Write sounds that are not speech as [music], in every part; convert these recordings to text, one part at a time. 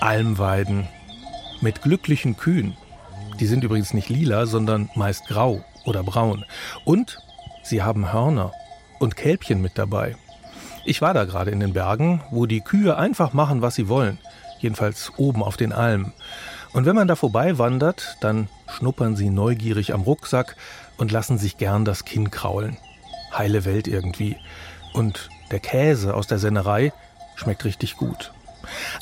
Almweiden mit glücklichen Kühen. Die sind übrigens nicht lila, sondern meist grau oder braun. Und sie haben Hörner und Kälbchen mit dabei. Ich war da gerade in den Bergen, wo die Kühe einfach machen, was sie wollen. Jedenfalls oben auf den Almen. Und wenn man da vorbei wandert, dann schnuppern sie neugierig am Rucksack und lassen sich gern das Kinn kraulen. Heile Welt irgendwie. Und der Käse aus der Sennerei schmeckt richtig gut.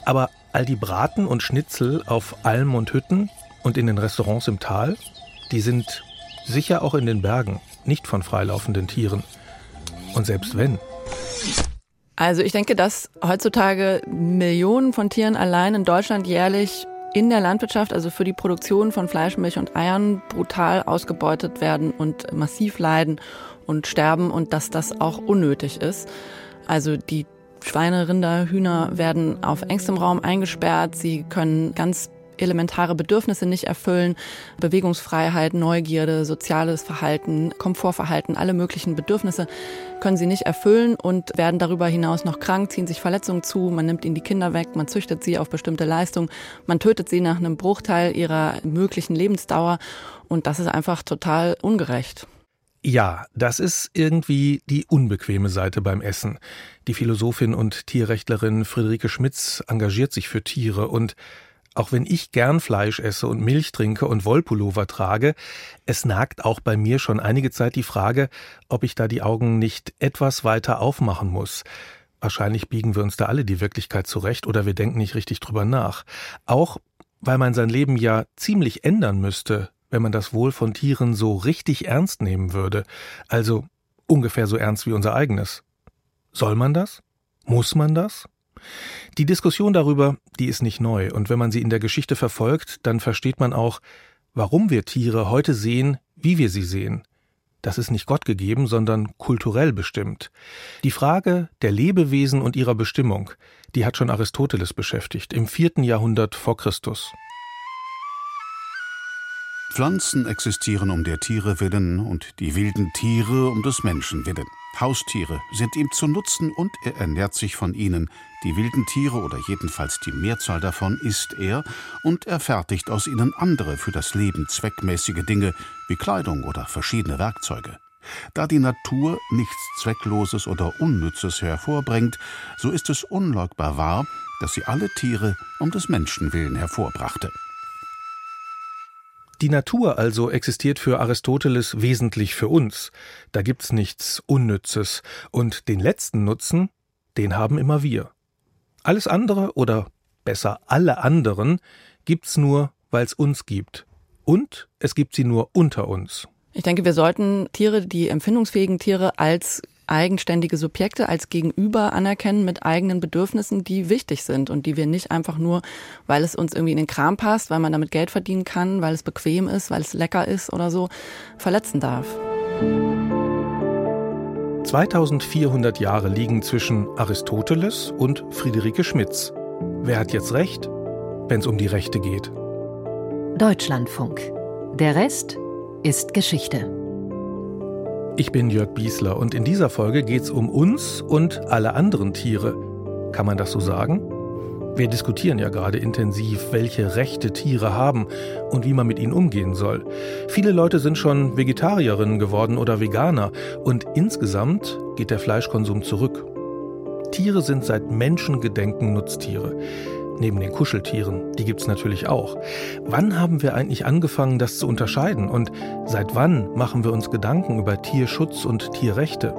Aber all die Braten und Schnitzel auf Almen und Hütten und in den Restaurants im Tal, die sind sicher auch in den Bergen, nicht von freilaufenden Tieren. Und selbst wenn. Also ich denke, dass heutzutage Millionen von Tieren allein in Deutschland jährlich in der Landwirtschaft, also für die Produktion von Fleisch, Milch und Eiern, brutal ausgebeutet werden und massiv leiden und sterben und dass das auch unnötig ist. Also die Schweine, Rinder, Hühner werden auf engstem Raum eingesperrt. Sie können ganz elementare Bedürfnisse nicht erfüllen. Bewegungsfreiheit, Neugierde, soziales Verhalten, Komfortverhalten, alle möglichen Bedürfnisse können sie nicht erfüllen und werden darüber hinaus noch krank, ziehen sich Verletzungen zu, man nimmt ihnen die Kinder weg, man züchtet sie auf bestimmte Leistungen, man tötet sie nach einem Bruchteil ihrer möglichen Lebensdauer und das ist einfach total ungerecht. Ja, das ist irgendwie die unbequeme Seite beim Essen. Die Philosophin und Tierrechtlerin Friederike Schmitz engagiert sich für Tiere und auch wenn ich gern Fleisch esse und Milch trinke und Wollpullover trage, es nagt auch bei mir schon einige Zeit die Frage, ob ich da die Augen nicht etwas weiter aufmachen muss. Wahrscheinlich biegen wir uns da alle die Wirklichkeit zurecht oder wir denken nicht richtig drüber nach. Auch weil man sein Leben ja ziemlich ändern müsste, wenn man das Wohl von Tieren so richtig ernst nehmen würde, also ungefähr so ernst wie unser eigenes. Soll man das? Muss man das? Die Diskussion darüber, die ist nicht neu, und wenn man sie in der Geschichte verfolgt, dann versteht man auch, warum wir Tiere heute sehen, wie wir sie sehen. Das ist nicht Gott gegeben, sondern kulturell bestimmt. Die Frage der Lebewesen und ihrer Bestimmung, die hat schon Aristoteles beschäftigt, im vierten Jahrhundert vor Christus. Pflanzen existieren um der Tiere willen und die wilden Tiere um des Menschen willen. Haustiere sind ihm zu Nutzen und er ernährt sich von ihnen. Die wilden Tiere oder jedenfalls die Mehrzahl davon isst er und er fertigt aus ihnen andere für das Leben zweckmäßige Dinge wie Kleidung oder verschiedene Werkzeuge. Da die Natur nichts Zweckloses oder Unnützes hervorbringt, so ist es unleugbar wahr, dass sie alle Tiere um des Menschen willen hervorbrachte. Die Natur also existiert für Aristoteles wesentlich für uns. Da gibt's nichts Unnützes. Und den letzten Nutzen, den haben immer wir. Alles andere oder besser alle anderen gibt's nur, weil's uns gibt. Und es gibt sie nur unter uns. Ich denke, wir sollten Tiere, die empfindungsfähigen Tiere als eigenständige Subjekte als Gegenüber anerkennen mit eigenen Bedürfnissen, die wichtig sind und die wir nicht einfach nur, weil es uns irgendwie in den Kram passt, weil man damit Geld verdienen kann, weil es bequem ist, weil es lecker ist oder so, verletzen darf. 2400 Jahre liegen zwischen Aristoteles und Friederike Schmitz. Wer hat jetzt recht, wenn es um die Rechte geht? Deutschlandfunk. Der Rest ist Geschichte. Ich bin Jörg Biesler und in dieser Folge geht es um uns und alle anderen Tiere. Kann man das so sagen? Wir diskutieren ja gerade intensiv, welche Rechte Tiere haben und wie man mit ihnen umgehen soll. Viele Leute sind schon Vegetarierinnen geworden oder Veganer und insgesamt geht der Fleischkonsum zurück. Tiere sind seit Menschengedenken Nutztiere neben den Kuscheltieren, die gibt's natürlich auch. Wann haben wir eigentlich angefangen, das zu unterscheiden und seit wann machen wir uns Gedanken über Tierschutz und Tierrechte?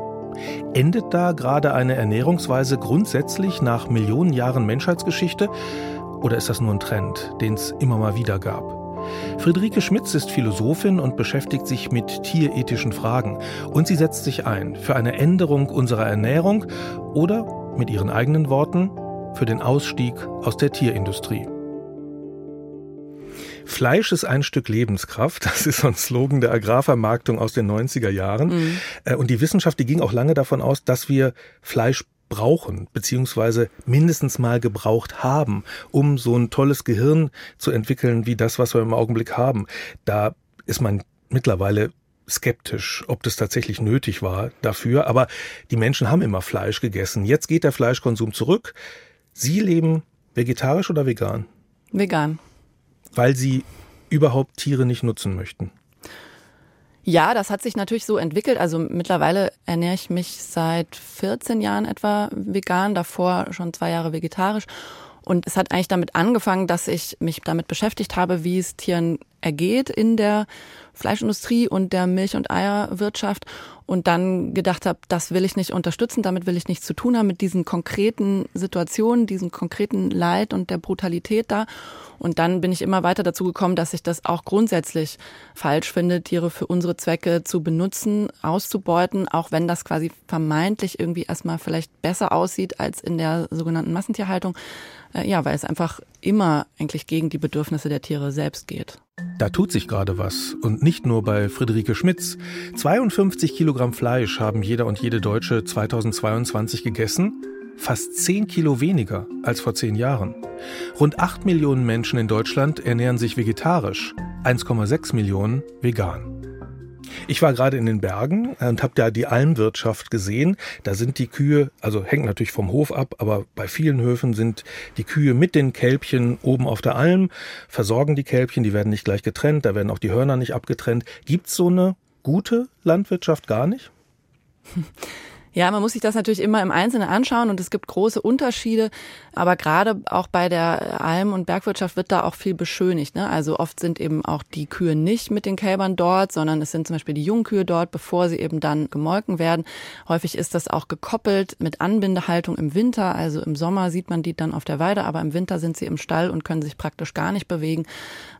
Endet da gerade eine Ernährungsweise grundsätzlich nach Millionen Jahren Menschheitsgeschichte oder ist das nur ein Trend, den es immer mal wieder gab? Friederike Schmitz ist Philosophin und beschäftigt sich mit tierethischen Fragen. Und sie setzt sich ein für eine Änderung unserer Ernährung oder, mit ihren eigenen Worten, für den Ausstieg aus der Tierindustrie. Fleisch ist ein Stück Lebenskraft. Das ist so ein Slogan der Agrarvermarktung aus den 90er Jahren. Mhm. Äh, und die Wissenschaft, die ging auch lange davon aus, dass wir Fleisch brauchen, beziehungsweise mindestens mal gebraucht haben, um so ein tolles Gehirn zu entwickeln wie das, was wir im Augenblick haben. Da ist man mittlerweile skeptisch, ob das tatsächlich nötig war dafür. Aber die Menschen haben immer Fleisch gegessen. Jetzt geht der Fleischkonsum zurück. Sie leben vegetarisch oder vegan? Vegan. Weil Sie überhaupt Tiere nicht nutzen möchten. Ja, das hat sich natürlich so entwickelt. Also mittlerweile ernähre ich mich seit 14 Jahren etwa vegan, davor schon zwei Jahre vegetarisch. Und es hat eigentlich damit angefangen, dass ich mich damit beschäftigt habe, wie es Tieren ergeht in der Fleischindustrie und der Milch- und Eierwirtschaft und dann gedacht habe, das will ich nicht unterstützen, damit will ich nichts zu tun haben mit diesen konkreten Situationen, diesem konkreten Leid und der Brutalität da. Und dann bin ich immer weiter dazu gekommen, dass ich das auch grundsätzlich falsch finde, Tiere für unsere Zwecke zu benutzen, auszubeuten, auch wenn das quasi vermeintlich irgendwie erstmal vielleicht besser aussieht als in der sogenannten Massentierhaltung. Äh, ja, weil es einfach immer eigentlich gegen die Bedürfnisse der Tiere selbst geht. Da tut sich gerade was. Und nicht nur bei Friederike Schmitz. 52 Kilogramm Fleisch haben jeder und jede Deutsche 2022 gegessen. Fast 10 Kilo weniger als vor 10 Jahren. Rund 8 Millionen Menschen in Deutschland ernähren sich vegetarisch, 1,6 Millionen vegan. Ich war gerade in den Bergen und habe da die Almwirtschaft gesehen. Da sind die Kühe, also hängt natürlich vom Hof ab, aber bei vielen Höfen sind die Kühe mit den Kälbchen oben auf der Alm, versorgen die Kälbchen, die werden nicht gleich getrennt, da werden auch die Hörner nicht abgetrennt. Gibt's so eine gute Landwirtschaft gar nicht? [laughs] Ja, man muss sich das natürlich immer im Einzelnen anschauen und es gibt große Unterschiede. Aber gerade auch bei der Alm- und Bergwirtschaft wird da auch viel beschönigt. Ne? Also oft sind eben auch die Kühe nicht mit den Kälbern dort, sondern es sind zum Beispiel die Jungkühe dort, bevor sie eben dann gemolken werden. Häufig ist das auch gekoppelt mit Anbindehaltung im Winter. Also im Sommer sieht man die dann auf der Weide, aber im Winter sind sie im Stall und können sich praktisch gar nicht bewegen.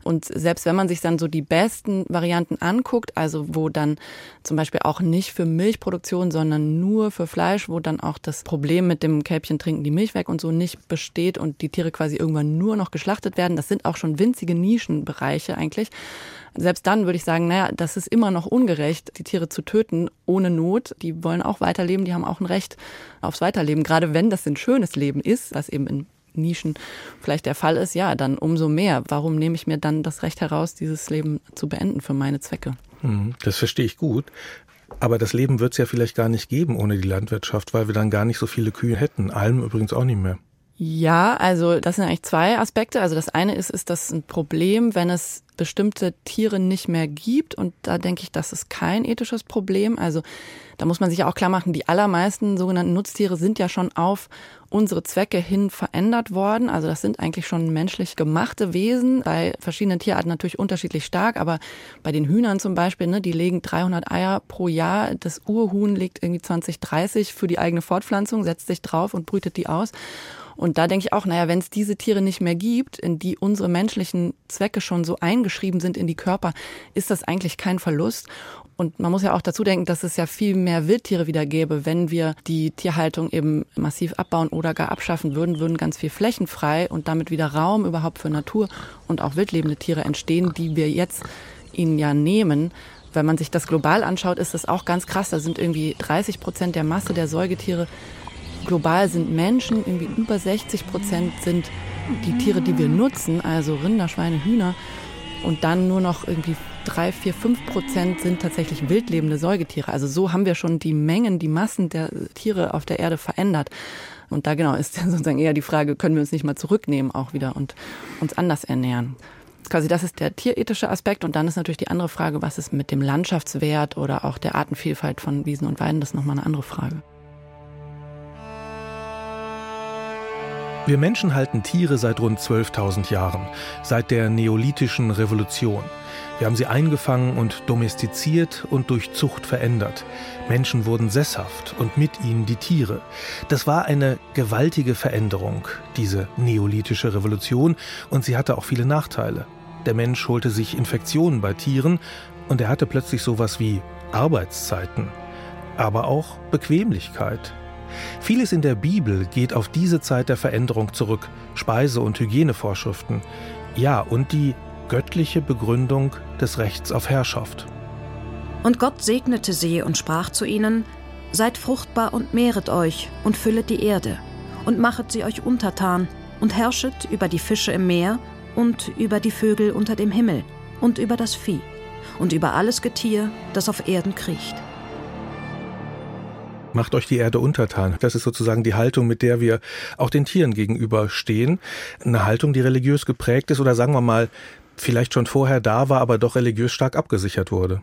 Und selbst wenn man sich dann so die besten Varianten anguckt, also wo dann zum Beispiel auch nicht für Milchproduktion, sondern nur für Fleisch, wo dann auch das Problem mit dem Kälbchen trinken die Milch weg und so nicht besteht und die Tiere quasi irgendwann nur noch geschlachtet werden, das sind auch schon winzige Nischenbereiche eigentlich. Selbst dann würde ich sagen, naja, das ist immer noch ungerecht, die Tiere zu töten ohne Not. Die wollen auch weiterleben, die haben auch ein Recht aufs Weiterleben. Gerade wenn das ein schönes Leben ist, was eben in Nischen vielleicht der Fall ist, ja, dann umso mehr. Warum nehme ich mir dann das Recht heraus, dieses Leben zu beenden für meine Zwecke? Mhm, das verstehe ich gut. Aber das Leben wird es ja vielleicht gar nicht geben ohne die Landwirtschaft, weil wir dann gar nicht so viele Kühe hätten. Alm übrigens auch nicht mehr. Ja, also das sind eigentlich zwei Aspekte. Also das eine ist, ist das ein Problem, wenn es bestimmte Tiere nicht mehr gibt. Und da denke ich, das ist kein ethisches Problem. Also da muss man sich ja auch klar machen, die allermeisten sogenannten Nutztiere sind ja schon auf unsere Zwecke hin verändert worden. Also das sind eigentlich schon menschlich gemachte Wesen. Bei verschiedenen Tierarten natürlich unterschiedlich stark, aber bei den Hühnern zum Beispiel, ne, die legen 300 Eier pro Jahr. Das Urhuhn legt irgendwie 20, 30 für die eigene Fortpflanzung, setzt sich drauf und brütet die aus. Und da denke ich auch, naja, wenn es diese Tiere nicht mehr gibt, in die unsere menschlichen Zwecke schon so eingeschrieben sind in die Körper, ist das eigentlich kein Verlust. Und man muss ja auch dazu denken, dass es ja viel mehr Wildtiere wieder gäbe, wenn wir die Tierhaltung eben massiv abbauen oder gar abschaffen würden, würden ganz viel Flächen frei und damit wieder Raum überhaupt für Natur und auch wildlebende Tiere entstehen, die wir jetzt ihnen ja nehmen. Wenn man sich das global anschaut, ist das auch ganz krass. Da sind irgendwie 30 Prozent der Masse der Säugetiere global sind Menschen, irgendwie über 60 Prozent sind die Tiere, die wir nutzen, also Rinder, Schweine, Hühner. Und dann nur noch irgendwie drei, vier, fünf Prozent sind tatsächlich wildlebende Säugetiere. Also so haben wir schon die Mengen, die Massen der Tiere auf der Erde verändert. Und da genau ist [laughs] sozusagen eher die Frage, können wir uns nicht mal zurücknehmen auch wieder und uns anders ernähren? Quasi das ist der tierethische Aspekt und dann ist natürlich die andere Frage, was ist mit dem Landschaftswert oder auch der Artenvielfalt von Wiesen und Weiden, das ist nochmal eine andere Frage. Wir Menschen halten Tiere seit rund 12.000 Jahren, seit der neolithischen Revolution. Wir haben sie eingefangen und domestiziert und durch Zucht verändert. Menschen wurden sesshaft und mit ihnen die Tiere. Das war eine gewaltige Veränderung, diese neolithische Revolution, und sie hatte auch viele Nachteile. Der Mensch holte sich Infektionen bei Tieren und er hatte plötzlich sowas wie Arbeitszeiten, aber auch Bequemlichkeit. Vieles in der Bibel geht auf diese Zeit der Veränderung zurück, Speise- und Hygienevorschriften. Ja, und die göttliche Begründung des Rechts auf Herrschaft. Und Gott segnete sie und sprach zu ihnen, Seid fruchtbar und mehret euch und füllet die Erde und machet sie euch untertan und herrschet über die Fische im Meer und über die Vögel unter dem Himmel und über das Vieh und über alles Getier, das auf Erden kriecht. Macht euch die Erde untertan. Das ist sozusagen die Haltung, mit der wir auch den Tieren gegenüberstehen. Eine Haltung, die religiös geprägt ist oder sagen wir mal, vielleicht schon vorher da war, aber doch religiös stark abgesichert wurde.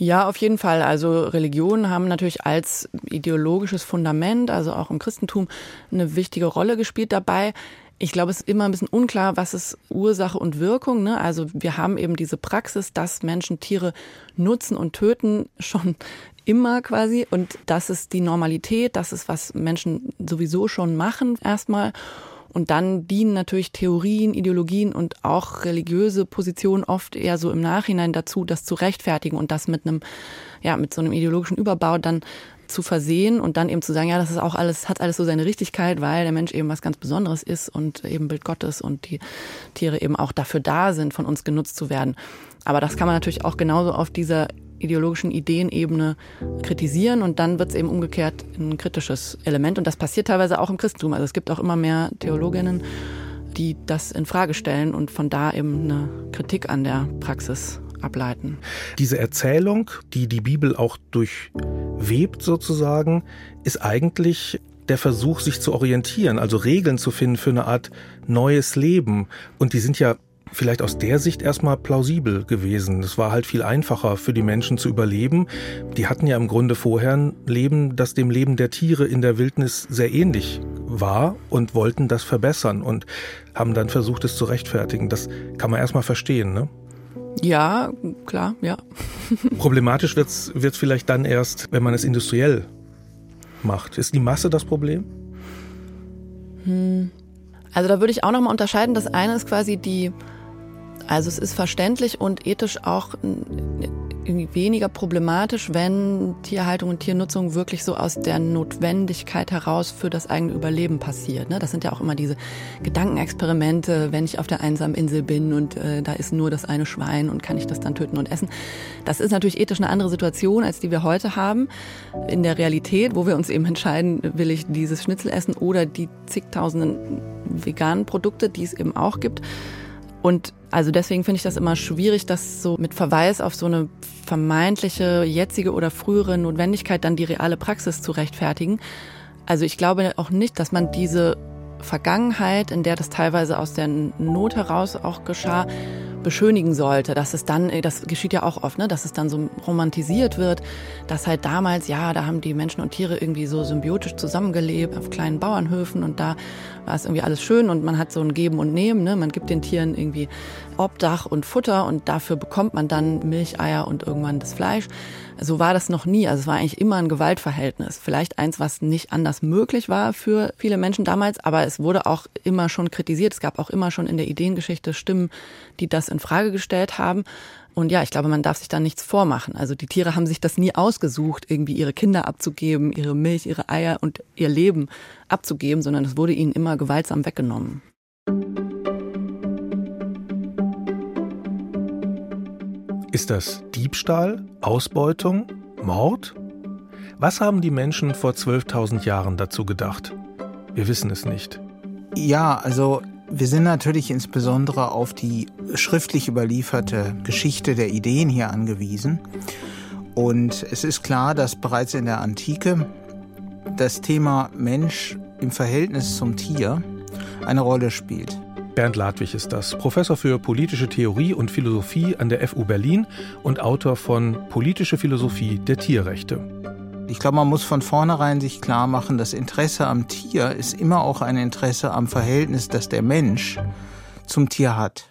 Ja, auf jeden Fall. Also Religionen haben natürlich als ideologisches Fundament, also auch im Christentum, eine wichtige Rolle gespielt dabei. Ich glaube, es ist immer ein bisschen unklar, was ist Ursache und Wirkung. Ne? Also wir haben eben diese Praxis, dass Menschen Tiere nutzen und töten, [laughs] schon immer quasi. Und das ist die Normalität, das ist, was Menschen sowieso schon machen erstmal. Und dann dienen natürlich Theorien, Ideologien und auch religiöse Positionen oft eher so im Nachhinein dazu, das zu rechtfertigen und das mit einem, ja, mit so einem ideologischen Überbau dann zu versehen und dann eben zu sagen, ja, das ist auch alles, hat alles so seine Richtigkeit, weil der Mensch eben was ganz Besonderes ist und eben Bild Gottes und die Tiere eben auch dafür da sind, von uns genutzt zu werden. Aber das kann man natürlich auch genauso auf dieser ideologischen Ideenebene kritisieren und dann wird es eben umgekehrt ein kritisches Element und das passiert teilweise auch im Christentum. Also es gibt auch immer mehr Theologinnen, die das in Frage stellen und von da eben eine Kritik an der Praxis ableiten. Diese Erzählung, die die Bibel auch durchwebt sozusagen, ist eigentlich der Versuch, sich zu orientieren, also Regeln zu finden für eine Art neues Leben. Und die sind ja vielleicht aus der Sicht erstmal plausibel gewesen. Es war halt viel einfacher für die Menschen zu überleben. Die hatten ja im Grunde vorher ein Leben, das dem Leben der Tiere in der Wildnis sehr ähnlich war und wollten das verbessern und haben dann versucht, es zu rechtfertigen. Das kann man erstmal verstehen, ne? Ja, klar, ja. Problematisch wird es vielleicht dann erst, wenn man es industriell macht. Ist die Masse das Problem? Hm. Also da würde ich auch nochmal unterscheiden. Das eine ist quasi die also es ist verständlich und ethisch auch weniger problematisch, wenn Tierhaltung und Tiernutzung wirklich so aus der Notwendigkeit heraus für das eigene Überleben passiert. Ne? Das sind ja auch immer diese Gedankenexperimente, wenn ich auf der einsamen Insel bin und äh, da ist nur das eine Schwein und kann ich das dann töten und essen. Das ist natürlich ethisch eine andere Situation, als die wir heute haben. In der Realität, wo wir uns eben entscheiden, will ich dieses Schnitzel essen oder die zigtausenden veganen Produkte, die es eben auch gibt. Und also deswegen finde ich das immer schwierig, das so mit Verweis auf so eine vermeintliche jetzige oder frühere Notwendigkeit dann die reale Praxis zu rechtfertigen. Also ich glaube auch nicht, dass man diese Vergangenheit, in der das teilweise aus der Not heraus auch geschah, beschönigen sollte, dass es dann, das geschieht ja auch oft, ne, dass es dann so romantisiert wird, dass halt damals, ja, da haben die Menschen und Tiere irgendwie so symbiotisch zusammengelebt auf kleinen Bauernhöfen und da war es irgendwie alles schön und man hat so ein Geben und Nehmen, ne, man gibt den Tieren irgendwie Obdach und Futter und dafür bekommt man dann Milcheier und irgendwann das Fleisch. So war das noch nie. Also es war eigentlich immer ein Gewaltverhältnis. Vielleicht eins, was nicht anders möglich war für viele Menschen damals, aber es wurde auch immer schon kritisiert. Es gab auch immer schon in der Ideengeschichte Stimmen, die das in Frage gestellt haben. Und ja, ich glaube, man darf sich da nichts vormachen. Also die Tiere haben sich das nie ausgesucht, irgendwie ihre Kinder abzugeben, ihre Milch, ihre Eier und ihr Leben abzugeben, sondern es wurde ihnen immer gewaltsam weggenommen. Ist das Diebstahl, Ausbeutung, Mord? Was haben die Menschen vor 12.000 Jahren dazu gedacht? Wir wissen es nicht. Ja, also wir sind natürlich insbesondere auf die schriftlich überlieferte Geschichte der Ideen hier angewiesen. Und es ist klar, dass bereits in der Antike das Thema Mensch im Verhältnis zum Tier eine Rolle spielt. Bernd Ladwig ist das, Professor für politische Theorie und Philosophie an der FU Berlin und Autor von Politische Philosophie der Tierrechte. Ich glaube, man muss von vornherein sich klar machen, das Interesse am Tier ist immer auch ein Interesse am Verhältnis, das der Mensch zum Tier hat.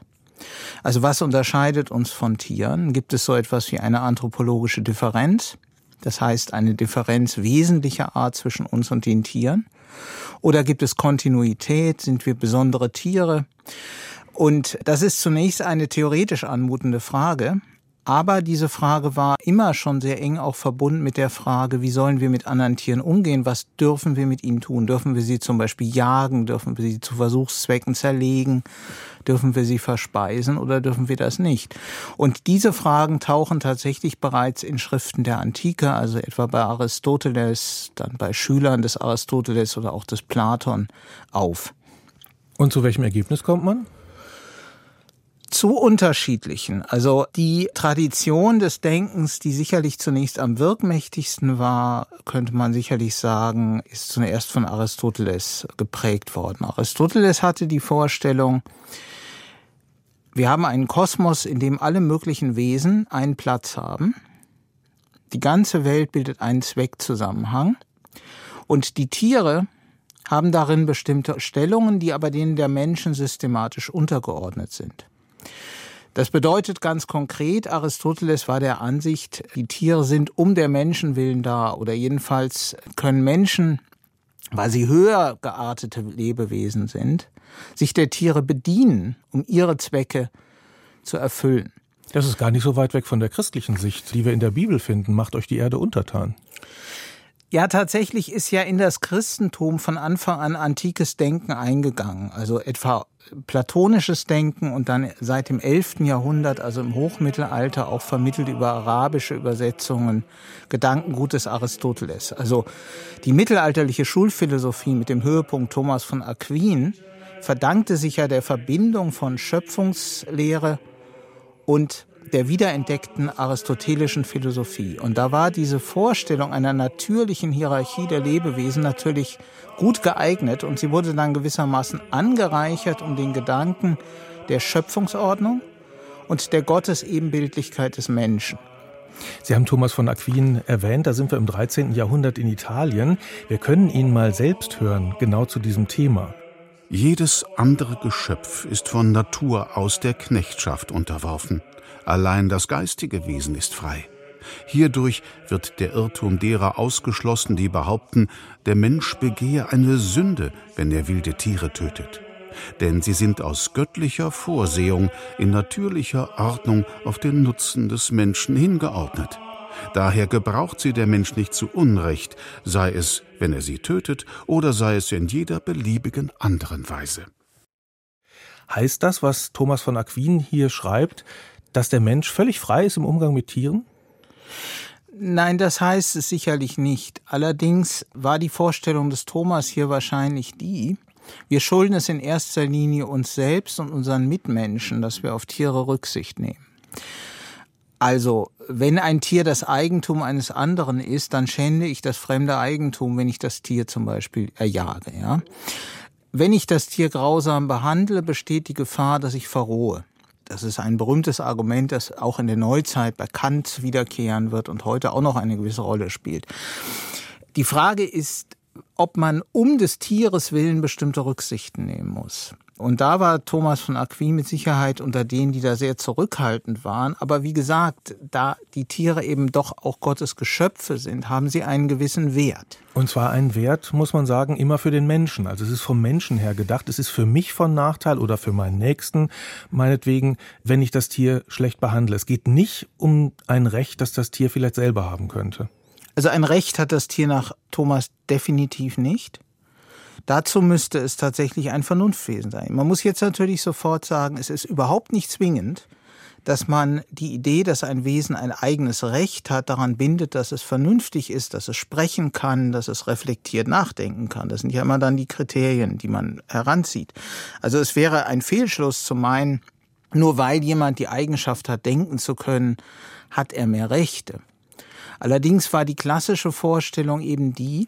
Also was unterscheidet uns von Tieren? Gibt es so etwas wie eine anthropologische Differenz? Das heißt eine Differenz wesentlicher Art zwischen uns und den Tieren? Oder gibt es Kontinuität? Sind wir besondere Tiere? Und das ist zunächst eine theoretisch anmutende Frage, aber diese Frage war immer schon sehr eng auch verbunden mit der Frage, wie sollen wir mit anderen Tieren umgehen? Was dürfen wir mit ihnen tun? Dürfen wir sie zum Beispiel jagen? Dürfen wir sie zu Versuchszwecken zerlegen? Dürfen wir sie verspeisen oder dürfen wir das nicht? Und diese Fragen tauchen tatsächlich bereits in Schriften der Antike, also etwa bei Aristoteles, dann bei Schülern des Aristoteles oder auch des Platon auf. Und zu welchem Ergebnis kommt man? Zu unterschiedlichen. Also die Tradition des Denkens, die sicherlich zunächst am wirkmächtigsten war, könnte man sicherlich sagen, ist zuerst von Aristoteles geprägt worden. Aristoteles hatte die Vorstellung, wir haben einen Kosmos, in dem alle möglichen Wesen einen Platz haben. Die ganze Welt bildet einen Zweckzusammenhang. Und die Tiere haben darin bestimmte Stellungen, die aber denen der Menschen systematisch untergeordnet sind. Das bedeutet ganz konkret, Aristoteles war der Ansicht, die Tiere sind um der Menschen willen da oder jedenfalls können Menschen, weil sie höher geartete Lebewesen sind, sich der Tiere bedienen, um ihre Zwecke zu erfüllen. Das ist gar nicht so weit weg von der christlichen Sicht, die wir in der Bibel finden. Macht euch die Erde untertan. Ja, tatsächlich ist ja in das Christentum von Anfang an antikes Denken eingegangen. Also etwa platonisches Denken und dann seit dem 11. Jahrhundert, also im Hochmittelalter, auch vermittelt über arabische Übersetzungen, Gedankengut des Aristoteles. Also die mittelalterliche Schulphilosophie mit dem Höhepunkt Thomas von Aquin verdankte sich ja der Verbindung von Schöpfungslehre und der wiederentdeckten aristotelischen Philosophie. Und da war diese Vorstellung einer natürlichen Hierarchie der Lebewesen natürlich gut geeignet und sie wurde dann gewissermaßen angereichert um den Gedanken der Schöpfungsordnung und der Gottesebenbildlichkeit des Menschen. Sie haben Thomas von Aquin erwähnt, da sind wir im 13. Jahrhundert in Italien. Wir können ihn mal selbst hören, genau zu diesem Thema. Jedes andere Geschöpf ist von Natur aus der Knechtschaft unterworfen. Allein das geistige Wesen ist frei. Hierdurch wird der Irrtum derer ausgeschlossen, die behaupten, der Mensch begehe eine Sünde, wenn er wilde Tiere tötet. Denn sie sind aus göttlicher Vorsehung in natürlicher Ordnung auf den Nutzen des Menschen hingeordnet. Daher gebraucht sie der Mensch nicht zu Unrecht, sei es, wenn er sie tötet, oder sei es in jeder beliebigen anderen Weise. Heißt das, was Thomas von Aquin hier schreibt, dass der Mensch völlig frei ist im Umgang mit Tieren? Nein, das heißt es sicherlich nicht. Allerdings war die Vorstellung des Thomas hier wahrscheinlich die, wir schulden es in erster Linie uns selbst und unseren Mitmenschen, dass wir auf Tiere Rücksicht nehmen. Also, wenn ein Tier das Eigentum eines anderen ist, dann schände ich das fremde Eigentum, wenn ich das Tier zum Beispiel erjage, ja. Wenn ich das Tier grausam behandle, besteht die Gefahr, dass ich verrohe. Das ist ein berühmtes Argument, das auch in der Neuzeit bei Kant wiederkehren wird und heute auch noch eine gewisse Rolle spielt. Die Frage ist, ob man um des Tieres willen bestimmte Rücksichten nehmen muss. Und da war Thomas von Aquin mit Sicherheit unter denen, die da sehr zurückhaltend waren. Aber wie gesagt, da die Tiere eben doch auch Gottes Geschöpfe sind, haben sie einen gewissen Wert. Und zwar einen Wert, muss man sagen, immer für den Menschen. Also es ist vom Menschen her gedacht. Es ist für mich von Nachteil oder für meinen Nächsten, meinetwegen, wenn ich das Tier schlecht behandle. Es geht nicht um ein Recht, das das Tier vielleicht selber haben könnte. Also ein Recht hat das Tier nach Thomas definitiv nicht. Dazu müsste es tatsächlich ein Vernunftwesen sein. Man muss jetzt natürlich sofort sagen, es ist überhaupt nicht zwingend, dass man die Idee, dass ein Wesen ein eigenes Recht hat, daran bindet, dass es vernünftig ist, dass es sprechen kann, dass es reflektiert nachdenken kann. Das sind ja immer dann die Kriterien, die man heranzieht. Also es wäre ein Fehlschluss zu meinen, nur weil jemand die Eigenschaft hat, denken zu können, hat er mehr Rechte. Allerdings war die klassische Vorstellung eben die,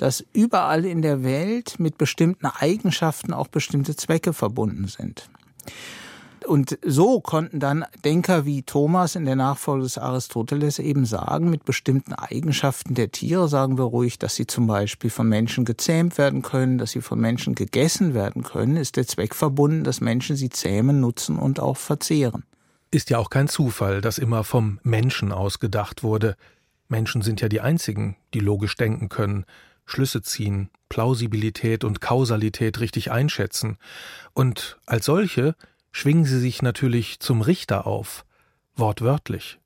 dass überall in der Welt mit bestimmten Eigenschaften auch bestimmte Zwecke verbunden sind. Und so konnten dann Denker wie Thomas in der Nachfolge des Aristoteles eben sagen, mit bestimmten Eigenschaften der Tiere sagen wir ruhig, dass sie zum Beispiel von Menschen gezähmt werden können, dass sie von Menschen gegessen werden können, ist der Zweck verbunden, dass Menschen sie zähmen, nutzen und auch verzehren. Ist ja auch kein Zufall, dass immer vom Menschen ausgedacht wurde. Menschen sind ja die einzigen, die logisch denken können. Schlüsse ziehen, Plausibilität und Kausalität richtig einschätzen. Und als solche schwingen sie sich natürlich zum Richter auf, wortwörtlich.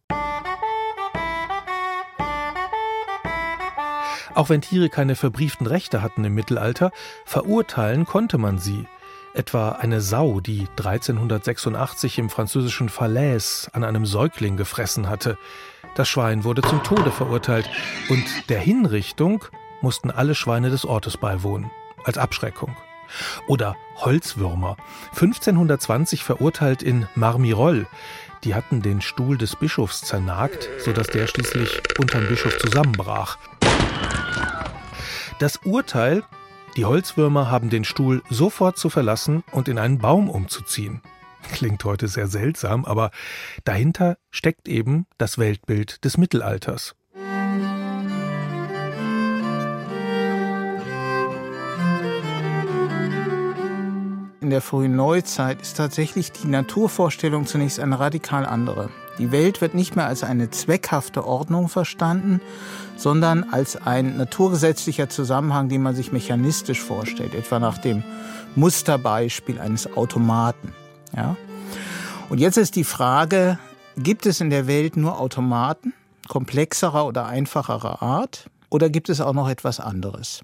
Auch wenn Tiere keine verbrieften Rechte hatten im Mittelalter, verurteilen konnte man sie. Etwa eine Sau, die 1386 im französischen Falaise an einem Säugling gefressen hatte. Das Schwein wurde zum Tode verurteilt und der Hinrichtung mussten alle Schweine des Ortes beiwohnen, als Abschreckung. Oder Holzwürmer, 1520 verurteilt in Marmirol. Die hatten den Stuhl des Bischofs zernagt, sodass der schließlich unterm Bischof zusammenbrach. Das Urteil, die Holzwürmer haben den Stuhl sofort zu verlassen und in einen Baum umzuziehen. Klingt heute sehr seltsam, aber dahinter steckt eben das Weltbild des Mittelalters. In der frühen Neuzeit ist tatsächlich die Naturvorstellung zunächst eine radikal andere. Die Welt wird nicht mehr als eine zweckhafte Ordnung verstanden, sondern als ein naturgesetzlicher Zusammenhang, den man sich mechanistisch vorstellt, etwa nach dem Musterbeispiel eines Automaten. Ja? Und jetzt ist die Frage, gibt es in der Welt nur Automaten, komplexerer oder einfacherer Art, oder gibt es auch noch etwas anderes?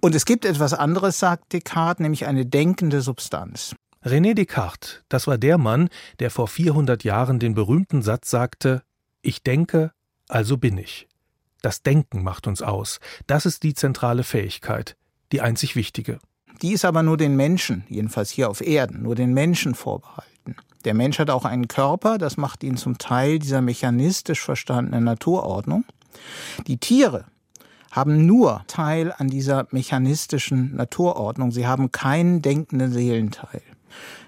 Und es gibt etwas anderes, sagt Descartes, nämlich eine denkende Substanz. René Descartes, das war der Mann, der vor 400 Jahren den berühmten Satz sagte, ich denke, also bin ich. Das Denken macht uns aus. Das ist die zentrale Fähigkeit, die einzig wichtige. Die ist aber nur den Menschen, jedenfalls hier auf Erden, nur den Menschen vorbehalten. Der Mensch hat auch einen Körper, das macht ihn zum Teil dieser mechanistisch verstandenen Naturordnung. Die Tiere, haben nur Teil an dieser mechanistischen Naturordnung. Sie haben keinen denkenden Seelenteil.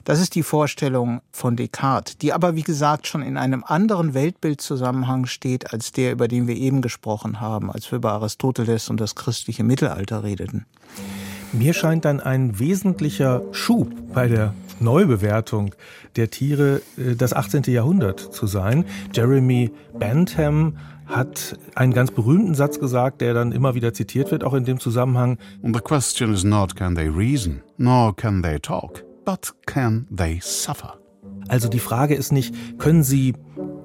Das ist die Vorstellung von Descartes, die aber, wie gesagt, schon in einem anderen Weltbildzusammenhang steht, als der, über den wir eben gesprochen haben, als wir über Aristoteles und das christliche Mittelalter redeten. Mir scheint dann ein wesentlicher Schub bei der Neubewertung der Tiere äh, das 18. Jahrhundert zu sein. Jeremy Bentham hat einen ganz berühmten Satz gesagt, der dann immer wieder zitiert wird, auch in dem Zusammenhang. The question is not can they reason, nor can they talk, but can they suffer? Also die Frage ist nicht, können sie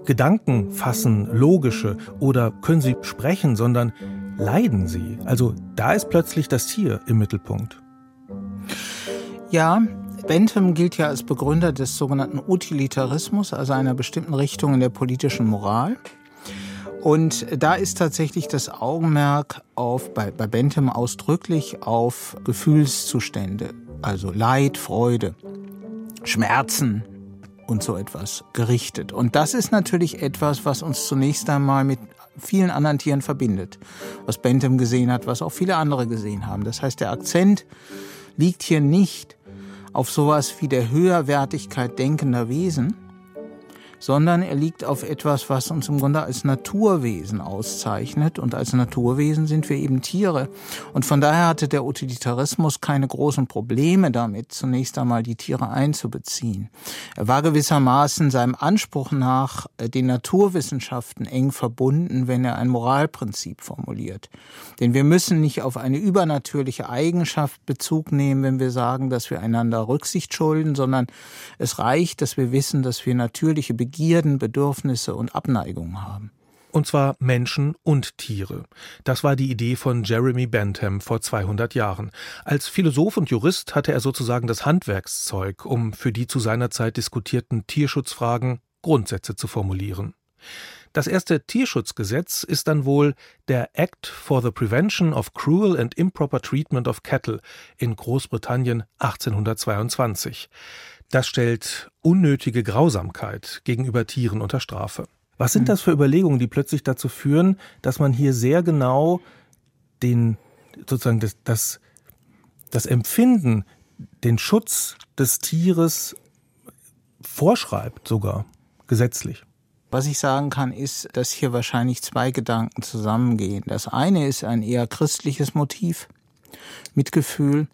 Gedanken fassen, logische, oder können sie sprechen, sondern leiden sie? Also da ist plötzlich das Tier im Mittelpunkt. Ja, Bentham gilt ja als Begründer des sogenannten Utilitarismus, also einer bestimmten Richtung in der politischen Moral. Und da ist tatsächlich das Augenmerk auf, bei, bei Bentham ausdrücklich auf Gefühlszustände, also Leid, Freude, Schmerzen und so etwas gerichtet. Und das ist natürlich etwas, was uns zunächst einmal mit vielen anderen Tieren verbindet, was Bentham gesehen hat, was auch viele andere gesehen haben. Das heißt, der Akzent liegt hier nicht auf sowas wie der Höherwertigkeit denkender Wesen, sondern er liegt auf etwas, was uns im Grunde als Naturwesen auszeichnet. Und als Naturwesen sind wir eben Tiere. Und von daher hatte der Utilitarismus keine großen Probleme damit, zunächst einmal die Tiere einzubeziehen. Er war gewissermaßen seinem Anspruch nach äh, den Naturwissenschaften eng verbunden, wenn er ein Moralprinzip formuliert. Denn wir müssen nicht auf eine übernatürliche Eigenschaft Bezug nehmen, wenn wir sagen, dass wir einander Rücksicht schulden, sondern es reicht, dass wir wissen, dass wir natürliche Begierden, Bedürfnisse und Abneigungen haben. Und zwar Menschen und Tiere. Das war die Idee von Jeremy Bentham vor 200 Jahren. Als Philosoph und Jurist hatte er sozusagen das Handwerkszeug, um für die zu seiner Zeit diskutierten Tierschutzfragen Grundsätze zu formulieren. Das erste Tierschutzgesetz ist dann wohl der Act for the Prevention of Cruel and Improper Treatment of Cattle in Großbritannien 1822. Das stellt unnötige Grausamkeit gegenüber Tieren unter Strafe. Was sind mhm. das für Überlegungen, die plötzlich dazu führen, dass man hier sehr genau den, sozusagen das, das, das Empfinden, den Schutz des Tieres vorschreibt, sogar gesetzlich? Was ich sagen kann, ist, dass hier wahrscheinlich zwei Gedanken zusammengehen. Das eine ist ein eher christliches Motiv, Mitgefühl.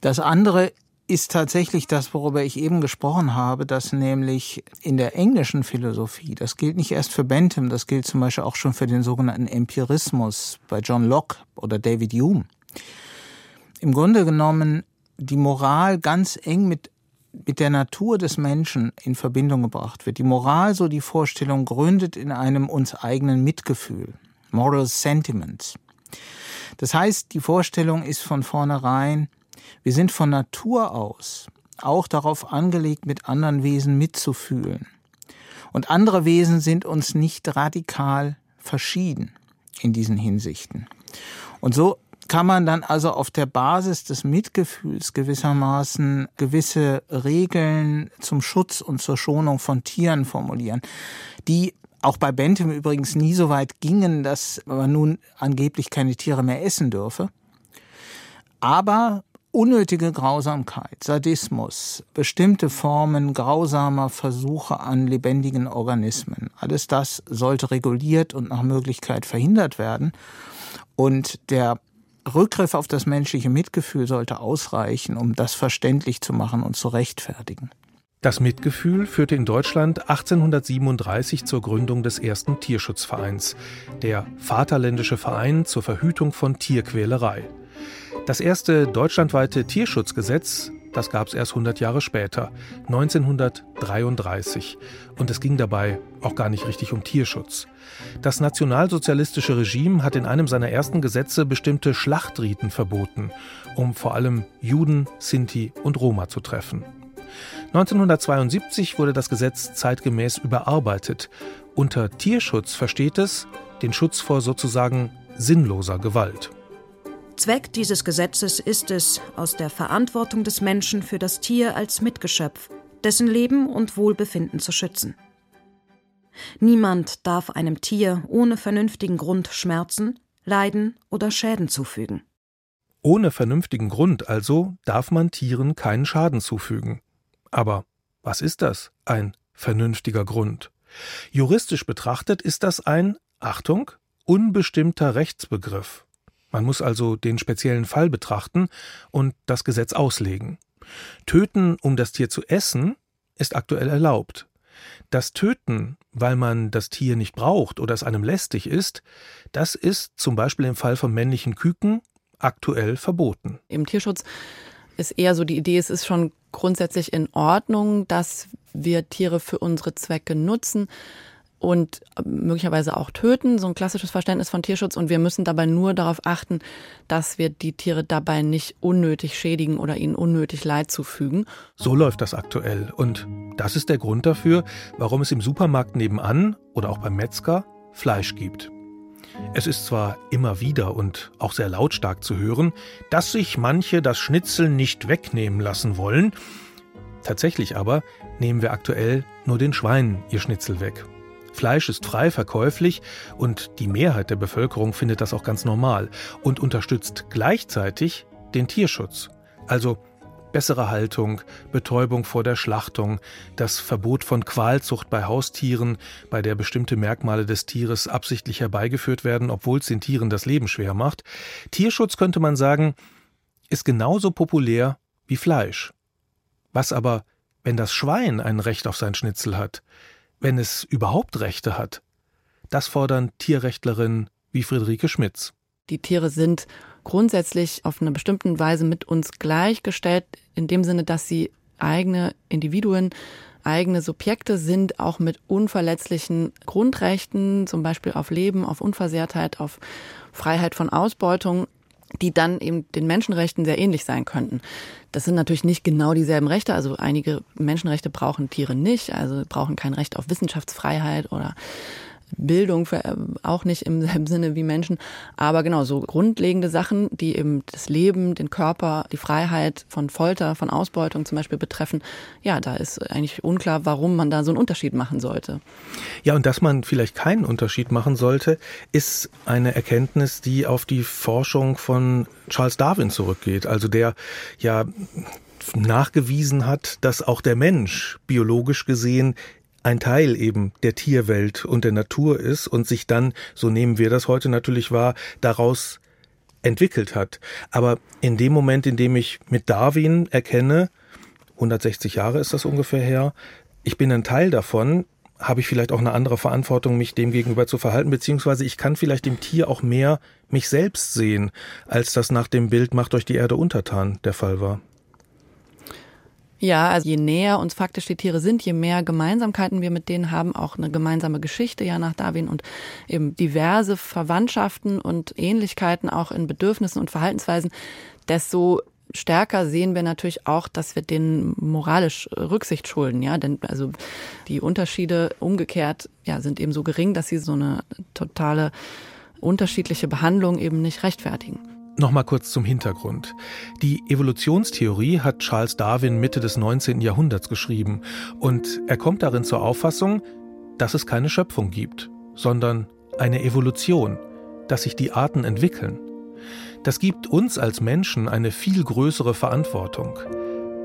Das andere ist tatsächlich das, worüber ich eben gesprochen habe, dass nämlich in der englischen Philosophie, das gilt nicht erst für Bentham, das gilt zum Beispiel auch schon für den sogenannten Empirismus bei John Locke oder David Hume. Im Grunde genommen die Moral ganz eng mit mit der Natur des Menschen in Verbindung gebracht wird. Die Moral, so die Vorstellung, gründet in einem uns eigenen Mitgefühl, Moral Sentiments. Das heißt, die Vorstellung ist von vornherein, wir sind von Natur aus auch darauf angelegt, mit anderen Wesen mitzufühlen. Und andere Wesen sind uns nicht radikal verschieden in diesen Hinsichten. Und so kann man dann also auf der Basis des Mitgefühls gewissermaßen gewisse Regeln zum Schutz und zur Schonung von Tieren formulieren, die auch bei Bentham übrigens nie so weit gingen, dass man nun angeblich keine Tiere mehr essen dürfe. Aber unnötige Grausamkeit, Sadismus, bestimmte Formen grausamer Versuche an lebendigen Organismen, alles das sollte reguliert und nach Möglichkeit verhindert werden. Und der Rückgriff auf das menschliche Mitgefühl sollte ausreichen, um das verständlich zu machen und zu rechtfertigen. Das Mitgefühl führte in Deutschland 1837 zur Gründung des ersten Tierschutzvereins, der Vaterländische Verein zur Verhütung von Tierquälerei. Das erste deutschlandweite Tierschutzgesetz, das gab es erst 100 Jahre später, 1933. Und es ging dabei auch gar nicht richtig um Tierschutz. Das nationalsozialistische Regime hat in einem seiner ersten Gesetze bestimmte Schlachtriten verboten, um vor allem Juden, Sinti und Roma zu treffen. 1972 wurde das Gesetz zeitgemäß überarbeitet. Unter Tierschutz versteht es den Schutz vor sozusagen sinnloser Gewalt. Zweck dieses Gesetzes ist es, aus der Verantwortung des Menschen für das Tier als Mitgeschöpf, dessen Leben und Wohlbefinden zu schützen. Niemand darf einem Tier ohne vernünftigen Grund Schmerzen, Leiden oder Schäden zufügen. Ohne vernünftigen Grund also darf man Tieren keinen Schaden zufügen. Aber was ist das, ein vernünftiger Grund? Juristisch betrachtet ist das ein, Achtung, unbestimmter Rechtsbegriff. Man muss also den speziellen Fall betrachten und das Gesetz auslegen. Töten, um das Tier zu essen, ist aktuell erlaubt. Das Töten, weil man das Tier nicht braucht oder es einem lästig ist, das ist zum Beispiel im Fall von männlichen Küken aktuell verboten. Im Tierschutz ist eher so die Idee, es ist schon grundsätzlich in Ordnung, dass wir Tiere für unsere Zwecke nutzen und möglicherweise auch töten, so ein klassisches Verständnis von Tierschutz. Und wir müssen dabei nur darauf achten, dass wir die Tiere dabei nicht unnötig schädigen oder ihnen unnötig Leid zufügen. So läuft das aktuell. Und das ist der Grund dafür, warum es im Supermarkt nebenan oder auch beim Metzger Fleisch gibt. Es ist zwar immer wieder und auch sehr lautstark zu hören, dass sich manche das Schnitzel nicht wegnehmen lassen wollen. Tatsächlich aber nehmen wir aktuell nur den Schweinen ihr Schnitzel weg. Fleisch ist frei verkäuflich und die Mehrheit der Bevölkerung findet das auch ganz normal und unterstützt gleichzeitig den Tierschutz. Also bessere Haltung, Betäubung vor der Schlachtung, das Verbot von Qualzucht bei Haustieren, bei der bestimmte Merkmale des Tieres absichtlich herbeigeführt werden, obwohl es den Tieren das Leben schwer macht. Tierschutz könnte man sagen, ist genauso populär wie Fleisch. Was aber, wenn das Schwein ein Recht auf sein Schnitzel hat, wenn es überhaupt Rechte hat? Das fordern Tierrechtlerinnen wie Friederike Schmitz. Die Tiere sind grundsätzlich auf eine bestimmte Weise mit uns gleichgestellt, in dem Sinne, dass sie eigene Individuen, eigene Subjekte sind, auch mit unverletzlichen Grundrechten, zum Beispiel auf Leben, auf Unversehrtheit, auf Freiheit von Ausbeutung, die dann eben den Menschenrechten sehr ähnlich sein könnten. Das sind natürlich nicht genau dieselben Rechte. Also einige Menschenrechte brauchen Tiere nicht, also brauchen kein Recht auf Wissenschaftsfreiheit oder Bildung für, äh, auch nicht im selben Sinne wie Menschen. Aber genau, so grundlegende Sachen, die eben das Leben, den Körper, die Freiheit von Folter, von Ausbeutung zum Beispiel betreffen, ja, da ist eigentlich unklar, warum man da so einen Unterschied machen sollte. Ja, und dass man vielleicht keinen Unterschied machen sollte, ist eine Erkenntnis, die auf die Forschung von Charles Darwin zurückgeht. Also der ja nachgewiesen hat, dass auch der Mensch biologisch gesehen ein Teil eben der Tierwelt und der Natur ist und sich dann, so nehmen wir das heute natürlich wahr, daraus entwickelt hat. Aber in dem Moment, in dem ich mit Darwin erkenne, 160 Jahre ist das ungefähr her, ich bin ein Teil davon, habe ich vielleicht auch eine andere Verantwortung, mich dem gegenüber zu verhalten, beziehungsweise ich kann vielleicht dem Tier auch mehr mich selbst sehen, als das nach dem Bild Macht euch die Erde untertan der Fall war. Ja, also je näher uns faktisch die Tiere sind, je mehr Gemeinsamkeiten wir mit denen haben, auch eine gemeinsame Geschichte ja nach Darwin und eben diverse Verwandtschaften und Ähnlichkeiten auch in Bedürfnissen und Verhaltensweisen, desto stärker sehen wir natürlich auch, dass wir denen moralisch Rücksicht schulden, ja, denn also die Unterschiede umgekehrt ja sind eben so gering, dass sie so eine totale unterschiedliche Behandlung eben nicht rechtfertigen. Nochmal kurz zum Hintergrund. Die Evolutionstheorie hat Charles Darwin Mitte des 19. Jahrhunderts geschrieben und er kommt darin zur Auffassung, dass es keine Schöpfung gibt, sondern eine Evolution, dass sich die Arten entwickeln. Das gibt uns als Menschen eine viel größere Verantwortung.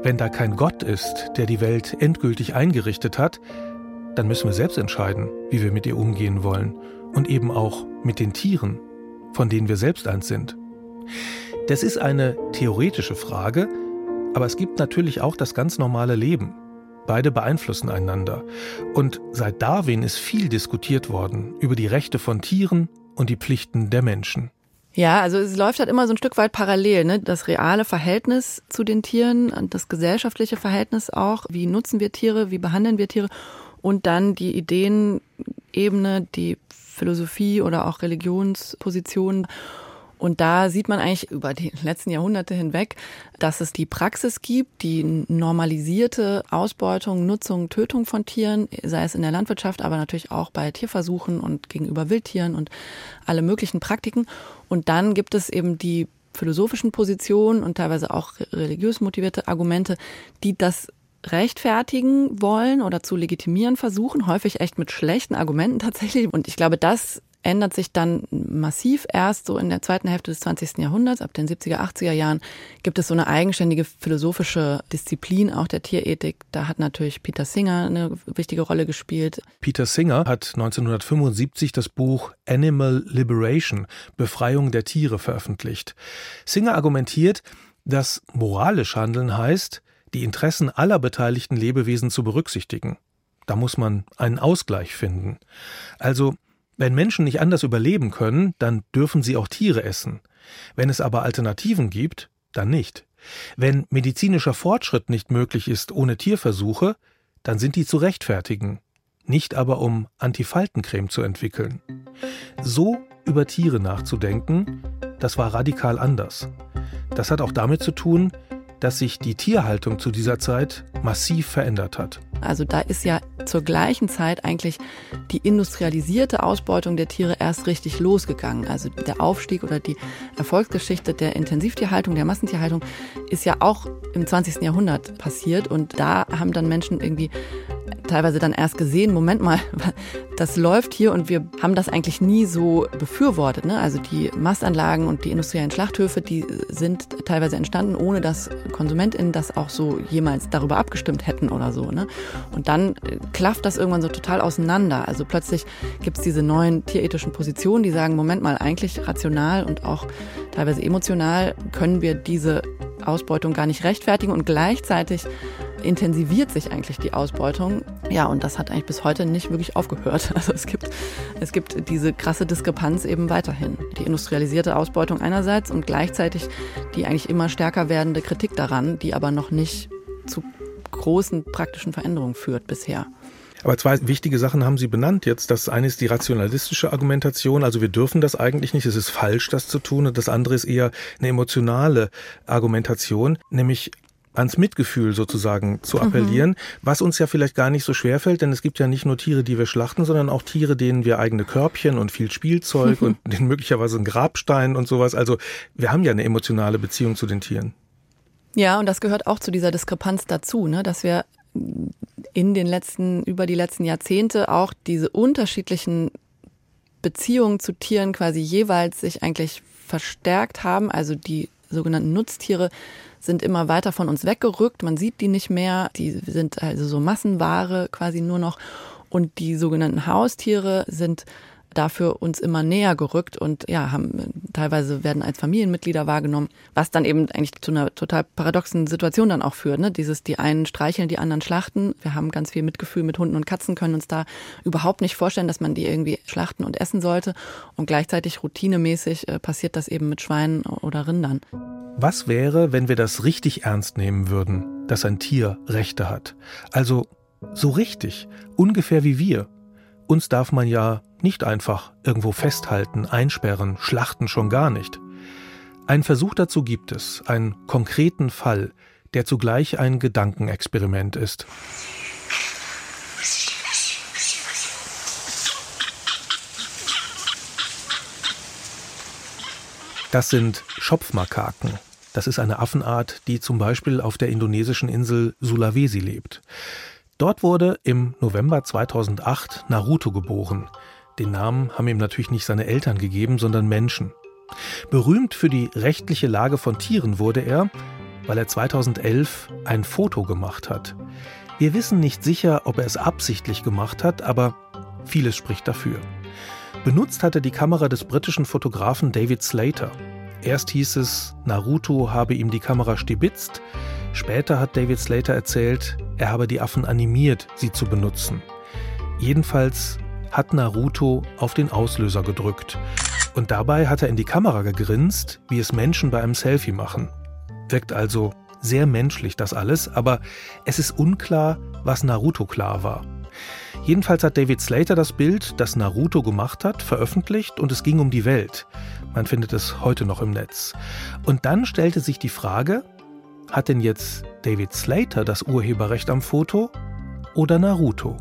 Wenn da kein Gott ist, der die Welt endgültig eingerichtet hat, dann müssen wir selbst entscheiden, wie wir mit ihr umgehen wollen und eben auch mit den Tieren, von denen wir selbst eins sind. Das ist eine theoretische Frage, aber es gibt natürlich auch das ganz normale Leben. Beide beeinflussen einander. Und seit Darwin ist viel diskutiert worden über die Rechte von Tieren und die Pflichten der Menschen. Ja, also es läuft halt immer so ein Stück weit parallel, ne? Das reale Verhältnis zu den Tieren und das gesellschaftliche Verhältnis auch. Wie nutzen wir Tiere? Wie behandeln wir Tiere? Und dann die Ideenebene, die Philosophie oder auch Religionspositionen. Und da sieht man eigentlich über die [laughs] letzten Jahrhunderte hinweg, dass es die Praxis gibt, die normalisierte Ausbeutung, Nutzung, Tötung von Tieren, sei es in der Landwirtschaft, aber natürlich auch bei Tierversuchen und gegenüber Wildtieren und alle möglichen Praktiken. Und dann gibt es eben die philosophischen Positionen und teilweise auch religiös motivierte Argumente, die das rechtfertigen wollen oder zu legitimieren versuchen, häufig echt mit schlechten Argumenten tatsächlich. Und ich glaube, das ändert sich dann massiv erst so in der zweiten Hälfte des 20. Jahrhunderts. Ab den 70er, 80er Jahren gibt es so eine eigenständige philosophische Disziplin auch der Tierethik. Da hat natürlich Peter Singer eine wichtige Rolle gespielt. Peter Singer hat 1975 das Buch Animal Liberation, Befreiung der Tiere veröffentlicht. Singer argumentiert, dass moralisch handeln heißt, die Interessen aller beteiligten Lebewesen zu berücksichtigen. Da muss man einen Ausgleich finden. Also wenn Menschen nicht anders überleben können, dann dürfen sie auch Tiere essen. Wenn es aber Alternativen gibt, dann nicht. Wenn medizinischer Fortschritt nicht möglich ist ohne Tierversuche, dann sind die zu rechtfertigen, nicht aber um Antifaltencreme zu entwickeln. So über Tiere nachzudenken, das war radikal anders. Das hat auch damit zu tun, dass sich die Tierhaltung zu dieser Zeit massiv verändert hat. Also da ist ja zur gleichen Zeit eigentlich die industrialisierte Ausbeutung der Tiere erst richtig losgegangen. Also der Aufstieg oder die Erfolgsgeschichte der Intensivtierhaltung, der Massentierhaltung ist ja auch im 20. Jahrhundert passiert und da haben dann Menschen irgendwie teilweise dann erst gesehen, Moment mal, [laughs] das läuft hier und wir haben das eigentlich nie so befürwortet. Ne? Also die Mastanlagen und die industriellen Schlachthöfe, die sind teilweise entstanden, ohne dass KonsumentInnen das auch so jemals darüber abgestimmt hätten oder so. Ne? Und dann äh, klafft das irgendwann so total auseinander. Also plötzlich gibt es diese neuen tierethischen Positionen, die sagen, Moment mal, eigentlich rational und auch teilweise emotional können wir diese Ausbeutung gar nicht rechtfertigen und gleichzeitig intensiviert sich eigentlich die Ausbeutung. Ja, und das hat eigentlich bis heute nicht wirklich aufgehört. [laughs] Also es gibt, es gibt diese krasse Diskrepanz eben weiterhin. Die industrialisierte Ausbeutung einerseits und gleichzeitig die eigentlich immer stärker werdende Kritik daran, die aber noch nicht zu großen praktischen Veränderungen führt bisher. Aber zwei wichtige Sachen haben Sie benannt jetzt. Das eine ist die rationalistische Argumentation, also wir dürfen das eigentlich nicht, es ist falsch, das zu tun. Und das andere ist eher eine emotionale Argumentation, nämlich ans Mitgefühl sozusagen zu appellieren, mhm. was uns ja vielleicht gar nicht so schwer fällt, denn es gibt ja nicht nur Tiere, die wir schlachten, sondern auch Tiere, denen wir eigene Körbchen und viel Spielzeug mhm. [laughs] und denen möglicherweise einen Grabstein und sowas. Also wir haben ja eine emotionale Beziehung zu den Tieren. Ja, und das gehört auch zu dieser Diskrepanz dazu, ne, dass wir in den letzten, über die letzten Jahrzehnte auch diese unterschiedlichen Beziehungen zu Tieren quasi jeweils sich eigentlich verstärkt haben. Also die sogenannten Nutztiere sind immer weiter von uns weggerückt. Man sieht die nicht mehr. Die sind also so Massenware quasi nur noch. Und die sogenannten Haustiere sind dafür uns immer näher gerückt und ja, haben teilweise werden als Familienmitglieder wahrgenommen, was dann eben eigentlich zu einer total paradoxen Situation dann auch führt. Ne? Dieses, die einen streicheln, die anderen schlachten. Wir haben ganz viel Mitgefühl mit Hunden und Katzen, können uns da überhaupt nicht vorstellen, dass man die irgendwie schlachten und essen sollte. Und gleichzeitig routinemäßig äh, passiert das eben mit Schweinen oder Rindern. Was wäre, wenn wir das richtig ernst nehmen würden, dass ein Tier Rechte hat? Also so richtig, ungefähr wie wir. Uns darf man ja nicht einfach irgendwo festhalten, einsperren, schlachten schon gar nicht. Ein Versuch dazu gibt es, einen konkreten Fall, der zugleich ein Gedankenexperiment ist. Das sind Schopfmakaken. Das ist eine Affenart, die zum Beispiel auf der indonesischen Insel Sulawesi lebt. Dort wurde im November 2008 Naruto geboren. Den Namen haben ihm natürlich nicht seine Eltern gegeben, sondern Menschen. Berühmt für die rechtliche Lage von Tieren wurde er, weil er 2011 ein Foto gemacht hat. Wir wissen nicht sicher, ob er es absichtlich gemacht hat, aber vieles spricht dafür. Benutzt hatte die Kamera des britischen Fotografen David Slater. Erst hieß es, Naruto habe ihm die Kamera stibitzt. Später hat David Slater erzählt, er habe die Affen animiert, sie zu benutzen. Jedenfalls hat Naruto auf den Auslöser gedrückt. Und dabei hat er in die Kamera gegrinst, wie es Menschen bei einem Selfie machen. Wirkt also sehr menschlich das alles, aber es ist unklar, was Naruto klar war. Jedenfalls hat David Slater das Bild, das Naruto gemacht hat, veröffentlicht und es ging um die Welt. Man findet es heute noch im Netz. Und dann stellte sich die Frage, hat denn jetzt David Slater das Urheberrecht am Foto oder Naruto?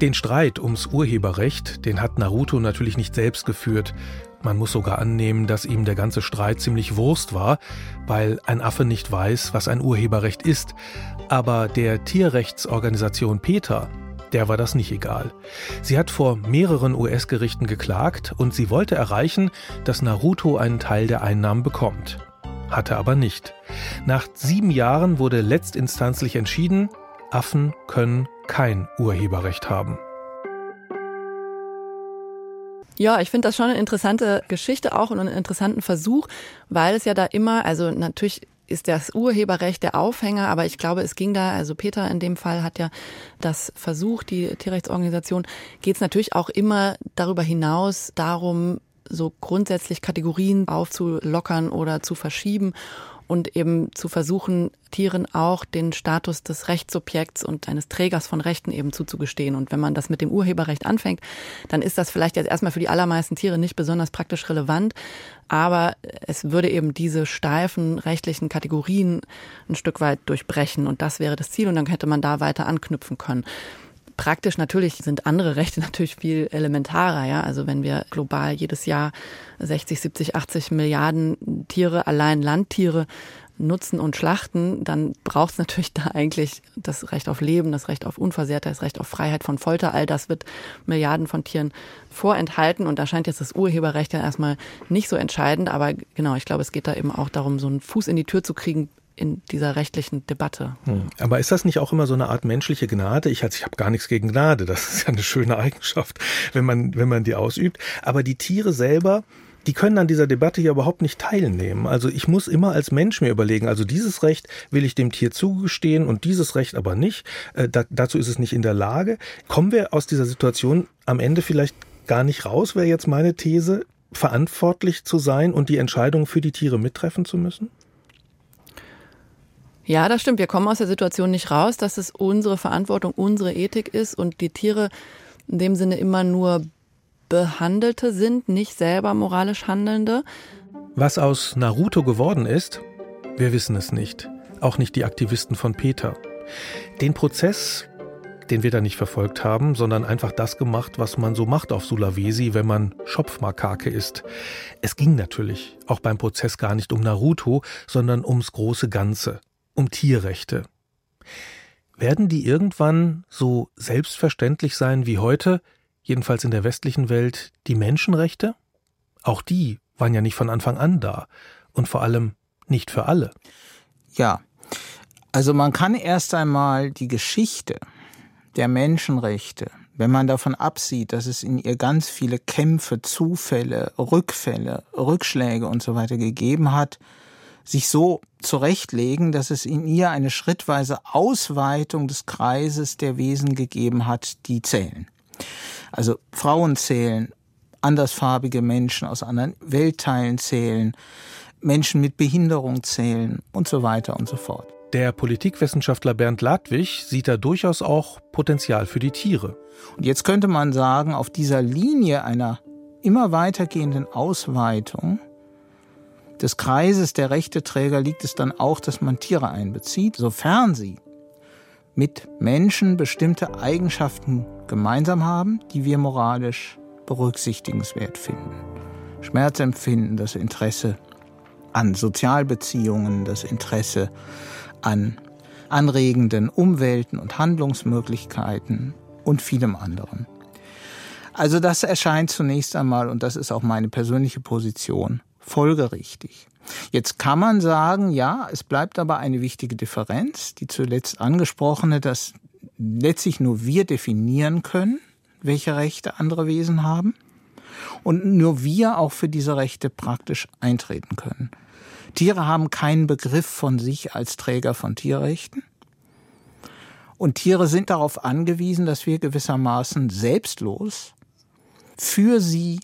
Den Streit ums Urheberrecht, den hat Naruto natürlich nicht selbst geführt. Man muss sogar annehmen, dass ihm der ganze Streit ziemlich Wurst war, weil ein Affe nicht weiß, was ein Urheberrecht ist. Aber der Tierrechtsorganisation PETA, der war das nicht egal. Sie hat vor mehreren US-Gerichten geklagt und sie wollte erreichen, dass Naruto einen Teil der Einnahmen bekommt. Hatte aber nicht. Nach sieben Jahren wurde letztinstanzlich entschieden, Affen können kein Urheberrecht haben. Ja, ich finde das schon eine interessante Geschichte auch und einen interessanten Versuch, weil es ja da immer, also natürlich ist das Urheberrecht der Aufhänger, aber ich glaube, es ging da, also Peter in dem Fall hat ja das versucht, die Tierrechtsorganisation, geht es natürlich auch immer darüber hinaus darum, so grundsätzlich Kategorien aufzulockern oder zu verschieben und eben zu versuchen, Tieren auch den Status des Rechtssubjekts und eines Trägers von Rechten eben zuzugestehen. Und wenn man das mit dem Urheberrecht anfängt, dann ist das vielleicht jetzt erstmal für die allermeisten Tiere nicht besonders praktisch relevant, aber es würde eben diese steifen rechtlichen Kategorien ein Stück weit durchbrechen und das wäre das Ziel und dann hätte man da weiter anknüpfen können. Praktisch natürlich sind andere Rechte [laughs] natürlich viel elementarer, ja. Also wenn wir global jedes Jahr 60, 70, 80 Milliarden Tiere, allein Landtiere nutzen und schlachten, dann braucht es natürlich [laughs] da eigentlich das Recht auf Leben, das Recht auf Unversehrtheit, das Recht auf Freiheit von Folter. All das wird Milliarden von Tieren vorenthalten und da scheint jetzt das Urheberrecht ja erstmal nicht so entscheidend. Aber genau, ich glaube, es geht da eben auch darum, so einen Fuß in die Tür zu kriegen, in dieser rechtlichen Debatte. Hm. Aber ist das nicht auch immer so eine Art menschliche Gnade? Ich, ich habe gar nichts gegen Gnade, das ist ja eine schöne Eigenschaft, wenn man, wenn man die ausübt. Aber die Tiere selber, die können an dieser Debatte ja überhaupt nicht teilnehmen. Also ich muss immer als Mensch mir überlegen, also dieses Recht will ich dem Tier zugestehen und dieses Recht aber nicht. Äh, da, dazu ist es nicht in der Lage. Kommen wir aus dieser Situation am Ende vielleicht gar nicht raus, wäre jetzt meine These, verantwortlich zu sein und die Entscheidung für die Tiere mittreffen zu müssen? Ja, das stimmt. Wir kommen aus der Situation nicht raus, dass es unsere Verantwortung, unsere Ethik ist und die Tiere in dem Sinne immer nur Behandelte sind, nicht selber moralisch Handelnde. Was aus Naruto geworden ist, wir wissen es nicht. Auch nicht die Aktivisten von Peter. Den Prozess, den wir da nicht verfolgt haben, sondern einfach das gemacht, was man so macht auf Sulawesi, wenn man Schopfmakake ist. Es ging natürlich auch beim Prozess gar nicht um Naruto, sondern ums große Ganze um Tierrechte. Werden die irgendwann so selbstverständlich sein wie heute, jedenfalls in der westlichen Welt, die Menschenrechte? Auch die waren ja nicht von Anfang an da und vor allem nicht für alle. Ja, also man kann erst einmal die Geschichte der Menschenrechte, wenn man davon absieht, dass es in ihr ganz viele Kämpfe, Zufälle, Rückfälle, Rückschläge und so weiter gegeben hat, sich so zurechtlegen, dass es in ihr eine schrittweise Ausweitung des Kreises der Wesen gegeben hat, die zählen. Also Frauen zählen, andersfarbige Menschen aus anderen Weltteilen zählen, Menschen mit Behinderung zählen und so weiter und so fort. Der Politikwissenschaftler Bernd Ladwig sieht da durchaus auch Potenzial für die Tiere. Und jetzt könnte man sagen, auf dieser Linie einer immer weitergehenden Ausweitung des Kreises der Rechteträger liegt es dann auch, dass man Tiere einbezieht, sofern sie mit Menschen bestimmte Eigenschaften gemeinsam haben, die wir moralisch berücksichtigenswert finden. Schmerzempfinden, das Interesse an Sozialbeziehungen, das Interesse an anregenden Umwelten und Handlungsmöglichkeiten und vielem anderen. Also das erscheint zunächst einmal, und das ist auch meine persönliche Position, folgerichtig. Jetzt kann man sagen, ja, es bleibt aber eine wichtige Differenz, die zuletzt angesprochene, dass letztlich nur wir definieren können, welche Rechte andere Wesen haben und nur wir auch für diese Rechte praktisch eintreten können. Tiere haben keinen Begriff von sich als Träger von Tierrechten. Und Tiere sind darauf angewiesen, dass wir gewissermaßen selbstlos für sie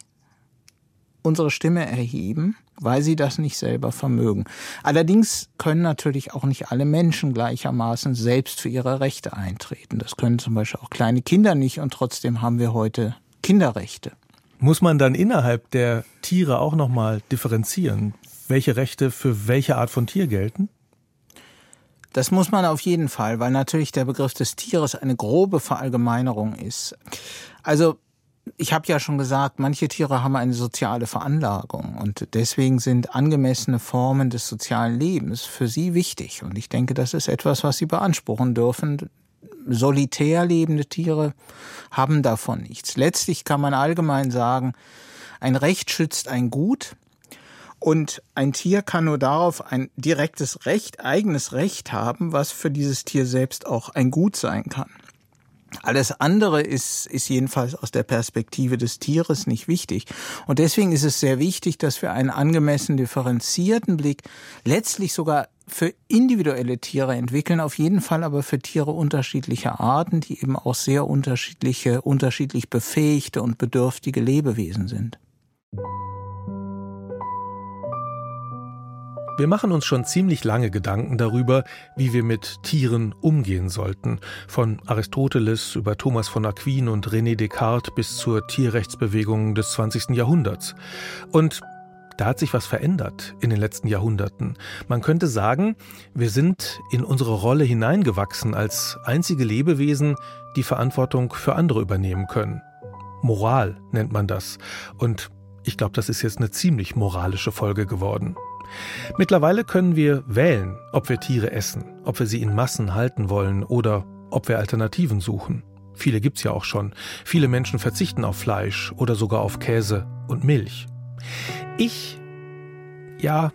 unsere Stimme erheben, weil sie das nicht selber vermögen. Allerdings können natürlich auch nicht alle Menschen gleichermaßen selbst für ihre Rechte eintreten. Das können zum Beispiel auch kleine Kinder nicht und trotzdem haben wir heute Kinderrechte. Muss man dann innerhalb der Tiere auch nochmal differenzieren, welche Rechte für welche Art von Tier gelten? Das muss man auf jeden Fall, weil natürlich der Begriff des Tieres eine grobe Verallgemeinerung ist. Also ich habe ja schon gesagt, manche Tiere haben eine soziale Veranlagung und deswegen sind angemessene Formen des sozialen Lebens für sie wichtig. Und ich denke, das ist etwas, was sie beanspruchen dürfen. Solitär lebende Tiere haben davon nichts. Letztlich kann man allgemein sagen, ein Recht schützt ein Gut und ein Tier kann nur darauf ein direktes Recht, eigenes Recht haben, was für dieses Tier selbst auch ein Gut sein kann. Alles andere ist, ist jedenfalls aus der Perspektive des Tieres nicht wichtig. Und deswegen ist es sehr wichtig, dass wir einen angemessen differenzierten Blick letztlich sogar für individuelle Tiere entwickeln, auf jeden Fall aber für Tiere unterschiedlicher Arten, die eben auch sehr unterschiedliche, unterschiedlich befähigte und bedürftige Lebewesen sind. Wir machen uns schon ziemlich lange Gedanken darüber, wie wir mit Tieren umgehen sollten. Von Aristoteles über Thomas von Aquin und René Descartes bis zur Tierrechtsbewegung des 20. Jahrhunderts. Und da hat sich was verändert in den letzten Jahrhunderten. Man könnte sagen, wir sind in unsere Rolle hineingewachsen als einzige Lebewesen, die Verantwortung für andere übernehmen können. Moral nennt man das. Und ich glaube, das ist jetzt eine ziemlich moralische Folge geworden. Mittlerweile können wir wählen, ob wir Tiere essen, ob wir sie in Massen halten wollen oder ob wir Alternativen suchen. Viele gibt's ja auch schon. Viele Menschen verzichten auf Fleisch oder sogar auf Käse und Milch. Ich, ja,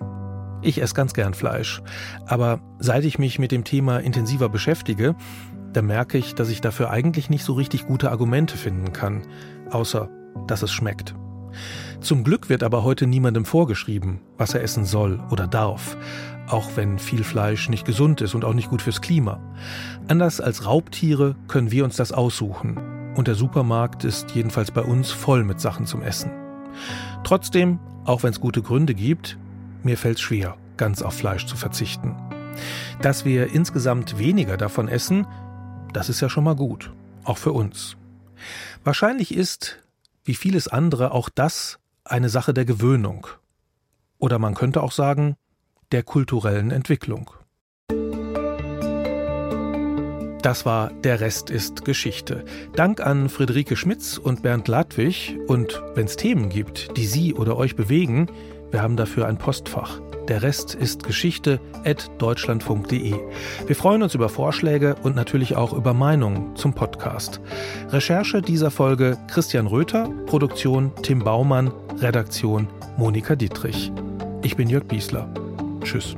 ich esse ganz gern Fleisch. Aber seit ich mich mit dem Thema intensiver beschäftige, da merke ich, dass ich dafür eigentlich nicht so richtig gute Argumente finden kann, außer dass es schmeckt. Zum Glück wird aber heute niemandem vorgeschrieben, was er essen soll oder darf, auch wenn viel Fleisch nicht gesund ist und auch nicht gut fürs Klima. Anders als Raubtiere können wir uns das aussuchen. Und der Supermarkt ist jedenfalls bei uns voll mit Sachen zum Essen. Trotzdem, auch wenn es gute Gründe gibt, mir fällt es schwer, ganz auf Fleisch zu verzichten. Dass wir insgesamt weniger davon essen, das ist ja schon mal gut, auch für uns. Wahrscheinlich ist, wie vieles andere, auch das eine Sache der Gewöhnung. Oder man könnte auch sagen, der kulturellen Entwicklung. Das war Der Rest ist Geschichte. Dank an Friederike Schmitz und Bernd Ladwig. Und wenn es Themen gibt, die Sie oder euch bewegen, wir haben dafür ein Postfach. Der Rest ist Geschichte at deutschlandfunk.de. Wir freuen uns über Vorschläge und natürlich auch über Meinungen zum Podcast. Recherche dieser Folge Christian Röther, Produktion Tim Baumann, Redaktion Monika Dietrich. Ich bin Jörg Biesler. Tschüss.